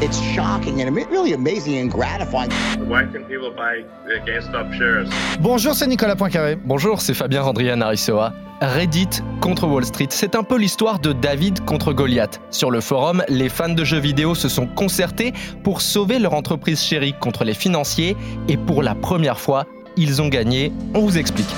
It's shocking and really amazing and gratifying. Why can people buy GameStop shares? Bonjour, c'est Nicolas Poincaré. Bonjour, c'est Fabien Randrian Arisoa. Reddit contre Wall Street, c'est un peu l'histoire de David contre Goliath. Sur le forum, les fans de jeux vidéo se sont concertés pour sauver leur entreprise chérie contre les financiers et pour la première fois, ils ont gagné. On vous explique.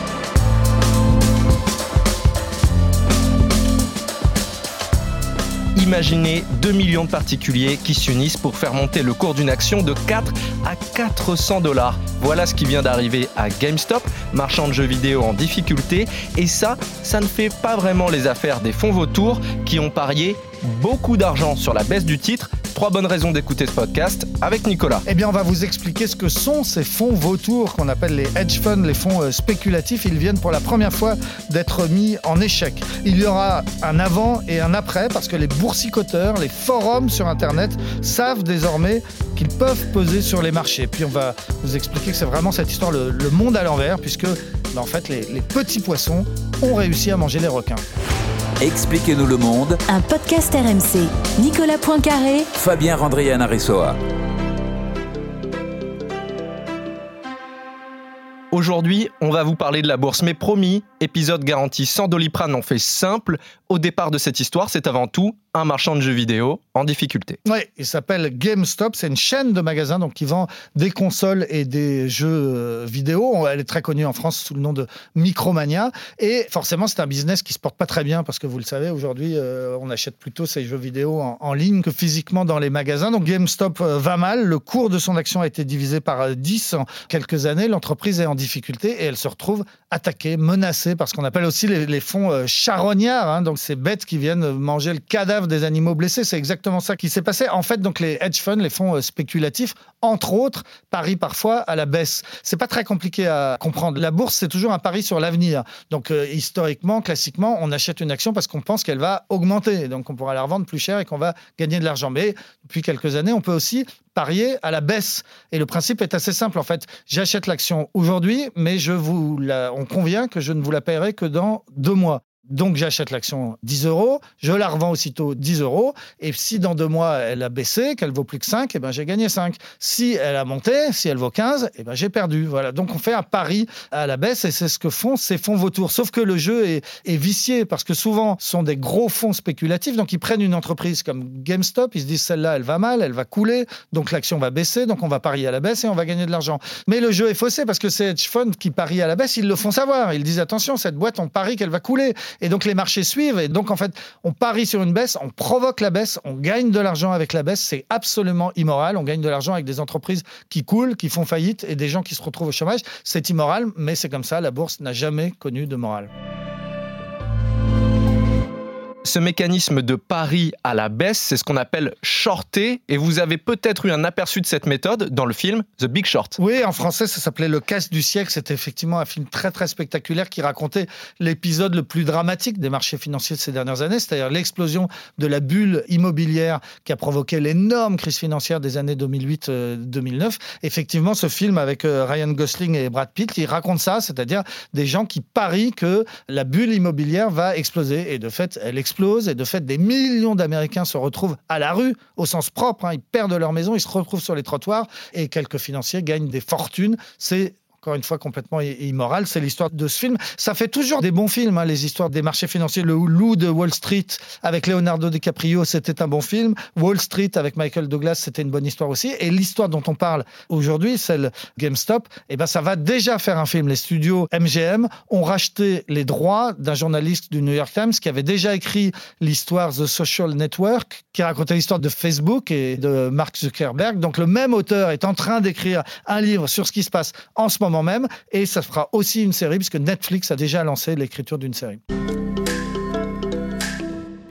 Imaginez 2 millions de particuliers qui s'unissent pour faire monter le cours d'une action de 4 à 400 dollars. Voilà ce qui vient d'arriver à GameStop, marchand de jeux vidéo en difficulté. Et ça, ça ne fait pas vraiment les affaires des fonds vautours qui ont parié beaucoup d'argent sur la baisse du titre Trois bonnes raisons d'écouter ce podcast avec Nicolas. Eh bien, on va vous expliquer ce que sont ces fonds vautours qu'on appelle les hedge funds, les fonds euh, spéculatifs. Ils viennent pour la première fois d'être mis en échec. Il y aura un avant et un après parce que les boursicoteurs, les forums sur Internet savent désormais qu'ils peuvent peser sur les marchés. Puis on va vous expliquer que c'est vraiment cette histoire, le, monde à l'envers, puisque bah, en fait, les petits poissons ont réussi à manger les requins. Expliquez-nous le monde. Un podcast RMC. Nicolas Poincaré. Fabien Randrian Aujourd'hui, on va vous parler de la bourse, mais promis, épisode garanti sans doliprane, on fait simple. Au départ de cette histoire, c'est avant tout un marchand de jeux vidéo en difficulté. Oui, il s'appelle GameStop, c'est une chaîne de magasins donc qui vend des consoles et des jeux euh, vidéo. Elle est très connue en France sous le nom de Micromania et forcément c'est un business qui se porte pas très bien parce que vous le savez aujourd'hui euh, on achète plutôt ces jeux vidéo en, ligne que physiquement dans les magasins. Donc GameStop euh, va mal, le cours de son action a été divisé par 10 en quelques années, l'entreprise est en difficulté et elle se retrouve attaquée, menacée par ce qu'on appelle aussi les, fonds charognards, hein. donc ces bêtes qui viennent manger le cadavre des animaux blessés. C'est exactement ça qui s'est passé. En fait, donc les hedge funds, les fonds euh, spéculatifs, entre autres, parient parfois à la baisse. C'est pas très compliqué à comprendre. La bourse, c'est toujours un pari sur l'avenir. Donc euh, historiquement, classiquement, on achète une action parce qu'on pense qu'elle va augmenter. Donc on pourra la revendre plus cher et qu'on va gagner de l'argent. Mais depuis quelques années, on peut aussi parier à la baisse. Et le principe est assez simple en fait. J'achète l'action aujourd'hui, mais je vous on convient que je ne vous la paierai que dans deux mois. Donc j'achète l'action 10 euros, je la revends aussitôt 10 euros, et si dans deux mois elle a baissé, qu'elle vaut plus que 5, et eh ben j'ai gagné 5. Si elle a monté, si elle vaut 15, et eh ben j'ai perdu. Voilà. Donc on fait un pari à la baisse, et c'est ce que font ces fonds vautours. Sauf que le jeu est, est, vicié, parce que souvent ce sont des gros fonds spéculatifs, donc ils prennent une entreprise comme GameStop, ils se disent celle-là elle va mal, elle va couler, donc l'action va baisser, donc on va parier à la baisse et on va gagner de l'argent. Mais le jeu est faussé, parce que ces hedge funds qui parient à la baisse, ils le font savoir. Ils disent attention, cette boîte, on parie qu'elle va couler. Et donc les marchés suivent. Et donc en fait, on parie sur une baisse, on provoque la baisse, on gagne de l'argent avec la baisse. C'est absolument immoral. On gagne de l'argent avec des entreprises qui coulent, qui font faillite et des gens qui se retrouvent au chômage. C'est immoral, mais c'est comme ça. La bourse n'a jamais connu de morale. Ce mécanisme de pari à la baisse, c'est ce qu'on appelle shorter, et vous avez peut-être eu un aperçu de cette méthode dans le film The Big Short. Oui, en français, ça s'appelait Le casse du siècle. C'était effectivement un film très très spectaculaire qui racontait l'épisode le plus dramatique des marchés financiers de ces dernières années, c'est-à-dire l'explosion de la bulle immobilière qui a provoqué l'énorme crise financière des années 2008-2009. Euh, effectivement, ce film avec euh, Ryan Gosling et Brad Pitt, il raconte ça, c'est-à-dire des gens qui parient que la bulle immobilière va exploser, et de fait, elle explose explose et de fait des millions d'Américains se retrouvent à la rue au sens propre. Hein. Ils perdent leur maison, ils se retrouvent sur les trottoirs et quelques financiers gagnent des fortunes. C'est encore une fois complètement immoral, c'est l'histoire de ce film. Ça fait toujours des bons films, hein, les histoires des marchés financiers. Le Loup de Wall Street avec Leonardo DiCaprio, c'était un bon film. Wall Street avec Michael Douglas, c'était une bonne histoire aussi. Et l'histoire dont on parle aujourd'hui, celle GameStop, eh ben ça va déjà faire un film. Les studios MGM ont racheté les droits d'un journaliste du New York Times qui avait déjà écrit l'histoire The Social Network, qui racontait l'histoire de Facebook et de Mark Zuckerberg. Donc le même auteur est en train d'écrire un livre sur ce qui se passe en ce même. Et ça fera aussi une série, puisque Netflix a déjà lancé l'écriture d'une série.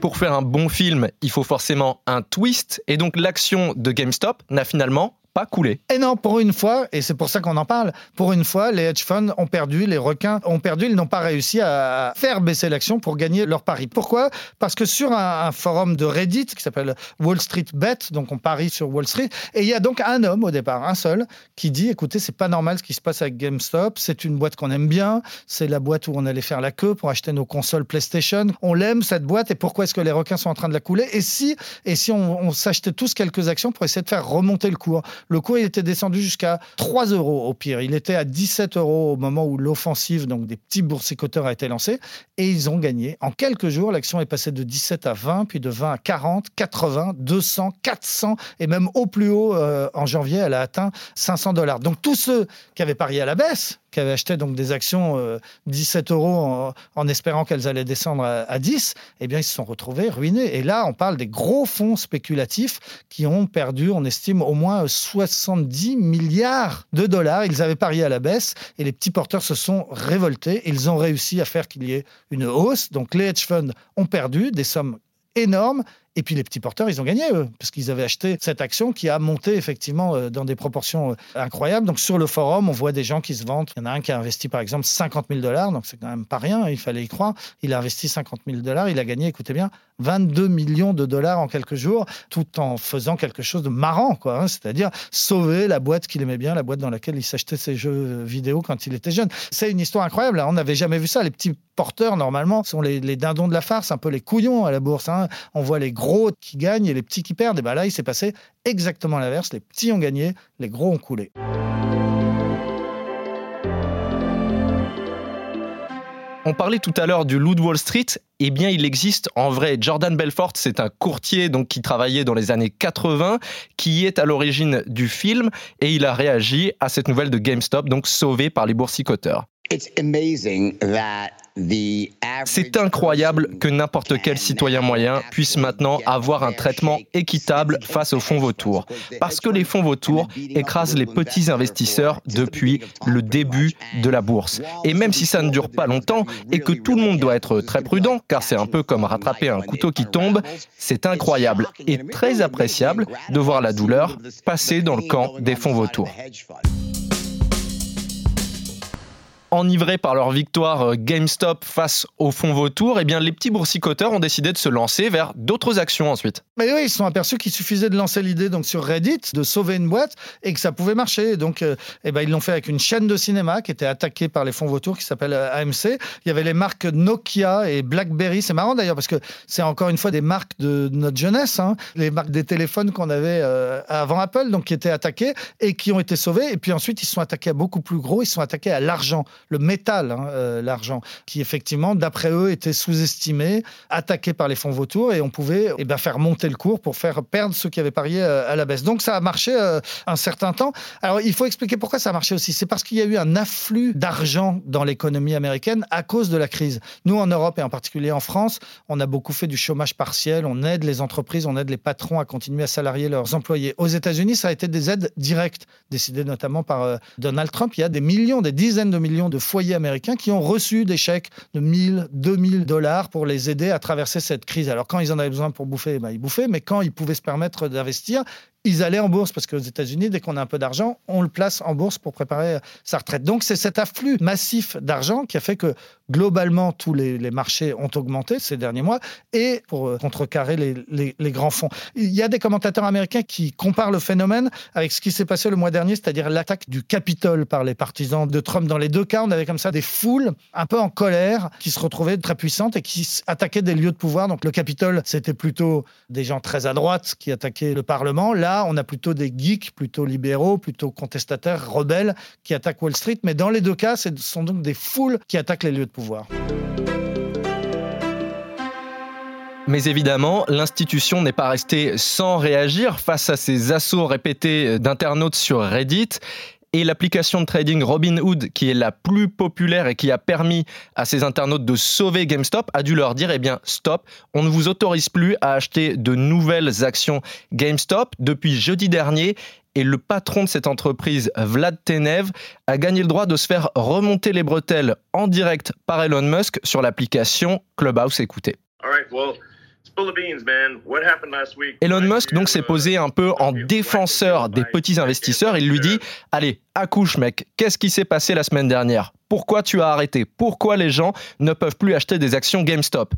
Pour faire un bon film, il faut forcément un twist. Et donc l'action de GameStop n'a finalement pas coulé. Et non, pour une fois, et c'est pour ça qu'on en parle, pour une fois, les hedge funds ont perdu, les requins ont perdu, ils n'ont pas réussi à faire baisser l'action pour gagner leur pari. Pourquoi? Parce que sur un, forum de Reddit qui s'appelle Wall Street Bet, donc on parie sur Wall Street, et il y a donc un homme au départ, un seul, qui dit écoutez, c'est pas normal ce qui se passe avec GameStop, c'est une boîte qu'on aime bien, c'est la boîte où on allait faire la queue pour acheter nos consoles PlayStation, on l'aime cette boîte, et pourquoi est-ce que les requins sont en train de la couler? Et si, et si on, on s'achetait tous quelques actions pour essayer de faire remonter le cours? Le cours, il était descendu jusqu'à 3 euros au pire, il était à 17 euros au moment où l'offensive, donc des petits boursicoteurs, a été lancée, et ils ont gagné. En quelques jours, l'action est passée de 17 à 20, puis de 20 à 40, 80, 200, 400, et même au plus haut, euh, en janvier, elle a atteint 500 dollars. Donc tous ceux qui avaient parié à la baisse, qui avaient acheté donc des actions euh, 17 euros en, en espérant qu'elles allaient descendre à, à, 10, eh bien ils se sont retrouvés ruinés. Et là, on parle des gros fonds spéculatifs qui ont perdu, on estime, au moins 70 milliards de dollars. Ils avaient parié à la baisse et les petits porteurs se sont révoltés. Ils ont réussi à faire qu'il y ait une hausse. Donc les hedge funds ont perdu des sommes énormes et puis les petits porteurs, ils ont gagné, eux, parce qu'ils avaient acheté cette action qui a monté effectivement euh, dans des proportions euh, incroyables. Donc sur le forum, on voit des gens qui se vantent. Il y en a un qui a investi par exemple 50 000 dollars, donc c'est quand même pas rien, il fallait y croire. Il a investi 50 000 dollars, il a gagné, écoutez bien, 22 millions de dollars en quelques jours, tout en faisant quelque chose de marrant, quoi. Hein, c'est-à-dire sauver la boîte qu'il aimait bien, la boîte dans laquelle il s'achetait ses jeux vidéo quand il était jeune. C'est une histoire incroyable. Hein. On n'avait jamais vu ça. Les petits porteurs, normalement, sont les, dindons de la farce, un peu les couillons à la bourse. Hein. On voit les gros qui gagnent et les petits qui perdent. Et ben là, il s'est passé exactement l'inverse. Les petits ont gagné, les gros ont coulé. On parlait tout à l'heure du loup Wall Street. Eh bien, il existe en vrai. Jordan Belfort, c'est un courtier donc qui travaillait dans les années 80, qui est à l'origine du film, et il a réagi à cette nouvelle de GameStop, donc sauvé par les boursicoteurs. C'est incroyable que n'importe quel citoyen moyen puisse maintenant avoir un traitement équitable face aux fonds vautours. Parce que les fonds vautours écrasent les petits investisseurs depuis le début de la bourse. Et même si ça ne dure pas longtemps et que tout le monde doit être très prudent, car c'est un peu comme rattraper un couteau qui tombe, c'est incroyable et très appréciable de voir la douleur passer dans le camp des fonds vautours. Enivrés par leur victoire GameStop face au fonds vautour, eh bien les petits boursicoteurs ont décidé de se lancer vers d'autres actions ensuite. Mais oui, ils se sont aperçus qu'il suffisait de lancer l'idée donc sur Reddit de sauver une boîte et que ça pouvait marcher. Donc, euh, eh ben, ils l'ont fait avec une chaîne de cinéma qui était attaquée par les fonds vautours qui s'appelle AMC. Il y avait les marques Nokia et BlackBerry. C'est marrant d'ailleurs parce que c'est encore une fois des marques de notre jeunesse, hein, les marques des téléphones qu'on avait euh, avant Apple, donc qui étaient attaquées et qui ont été sauvées. Et puis ensuite, ils se sont attaqués à beaucoup plus gros. Ils se sont attaqués à l'argent le métal, hein, euh, l'argent, qui effectivement, d'après eux, était sous-estimé, attaqué par les fonds vautours, et on pouvait eh ben, faire monter le cours pour faire perdre ceux qui avaient parié euh, à la baisse. Donc ça a marché euh, un certain temps. Alors il faut expliquer pourquoi ça a marché aussi. C'est parce qu'il y a eu un afflux d'argent dans l'économie américaine à cause de la crise. Nous, en Europe et en particulier en France, on a beaucoup fait du chômage partiel, on aide les entreprises, on aide les patrons à continuer à salarier leurs employés. Aux États-Unis, ça a été des aides directes, décidées notamment par Donald Trump. Il y a des millions, des dizaines de millions de foyers américains qui ont reçu des chèques de 1000, 2000 dollars pour les aider à traverser cette crise. Alors quand ils en avaient besoin pour bouffer, ben, ils bouffaient, mais quand ils pouvaient se permettre d'investir, ils allaient en bourse parce qu'aux États-Unis, dès qu'on a un peu d'argent, on le place en bourse pour préparer sa retraite. Donc c'est cet afflux massif d'argent qui a fait que globalement tous les, marchés ont augmenté ces derniers mois et pour contrecarrer les, les, les, grands fonds. Il y a des commentateurs américains qui comparent le phénomène avec ce qui s'est passé le mois dernier, c'est-à-dire l'attaque du Capitole par les partisans de Trump. Dans les deux cas, on avait comme ça des foules un peu en colère qui se retrouvaient très puissantes et qui attaquaient des lieux de pouvoir. Donc le Capitole, c'était plutôt des gens très à droite qui attaquaient le Parlement. Là, on a plutôt des geeks, plutôt libéraux, plutôt contestataires, rebelles qui attaquent Wall Street. Mais dans les deux cas, ce sont donc des foules qui attaquent les lieux de pouvoir. Mais évidemment, l'institution n'est pas restée sans réagir face à ces assauts répétés d'internautes sur Reddit et l'application de trading Robinhood, qui est la plus populaire et qui a permis à ces internautes de sauver GameStop, a dû leur dire, eh bien, stop, on ne vous autorise plus à acheter de nouvelles actions GameStop depuis jeudi dernier. Et le patron de cette entreprise, Vlad Tenev, a gagné le droit de se faire remonter les bretelles en direct par Elon Musk sur l'application Clubhouse. Écoutez. Elon Musk donc s'est posé un peu en défenseur des petits investisseurs. Il lui dit Allez, accouche mec, qu'est-ce qui s'est passé la semaine dernière? Pourquoi tu as arrêté? Pourquoi les gens ne peuvent plus acheter des actions GameStop?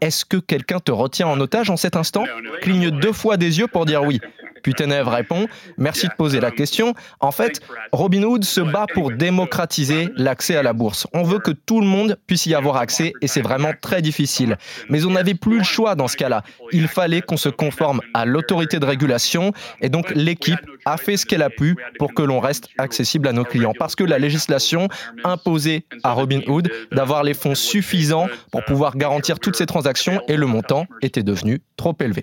Est-ce que quelqu'un te retient en otage en cet instant? Cligne deux fois des yeux pour dire oui. Putenev répond Merci de poser la question. En fait, Robinhood se bat pour démocratiser l'accès à la bourse. On veut que tout le monde puisse y avoir accès et c'est vraiment très difficile. Mais on n'avait plus le choix dans ce cas-là. Il fallait qu'on se conforme à l'autorité de régulation et donc l'équipe a fait ce qu'elle a pu pour que l'on reste accessible à nos clients. Parce que la législation imposait à Robinhood d'avoir les fonds suffisants pour pouvoir garantir toutes ces transactions et le montant était devenu trop élevé.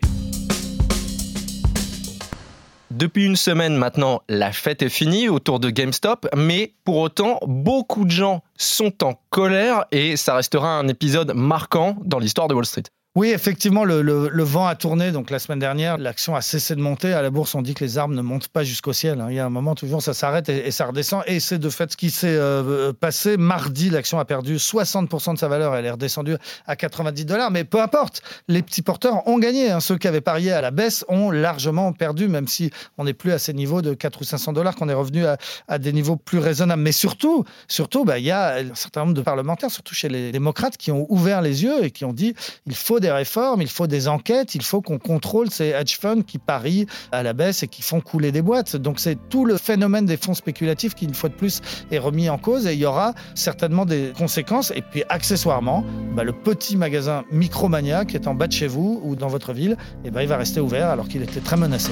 Depuis une semaine maintenant, la fête est finie autour de GameStop, mais pour autant, beaucoup de gens sont en colère et ça restera un épisode marquant dans l'histoire de Wall Street. Oui, effectivement, le, vent a tourné. Donc la semaine dernière, l'action a cessé de monter. À la bourse, on dit que les armes ne montent pas jusqu'au ciel. Hein. Il y a un moment, toujours, ça s'arrête et, ça redescend. Et c'est de fait ce qui s'est euh, passé. Mardi, l'action a perdu 60% de sa valeur. Elle est redescendue à 90 dollars. Mais peu importe, les petits porteurs ont gagné. Hein. Ceux qui avaient parié à la baisse ont largement perdu, même si on n'est plus à ces niveaux de 4 ou 500 dollars, qu'on est revenu à, des niveaux plus raisonnables. Mais surtout, surtout, bah, il y a un certain nombre de parlementaires, surtout chez les démocrates, qui ont ouvert les yeux et qui ont dit il faut des réformes, il faut des enquêtes, il faut qu'on contrôle ces hedge funds qui parient à la baisse et qui font couler des boîtes. Donc c'est tout le phénomène des fonds spéculatifs qui, une fois de plus, est remis en cause et il y aura certainement des conséquences. Et puis accessoirement, bah, le petit magasin Micromania qui est en bas de chez vous ou dans votre ville, et eh ben, il va rester ouvert alors qu'il était très menacé.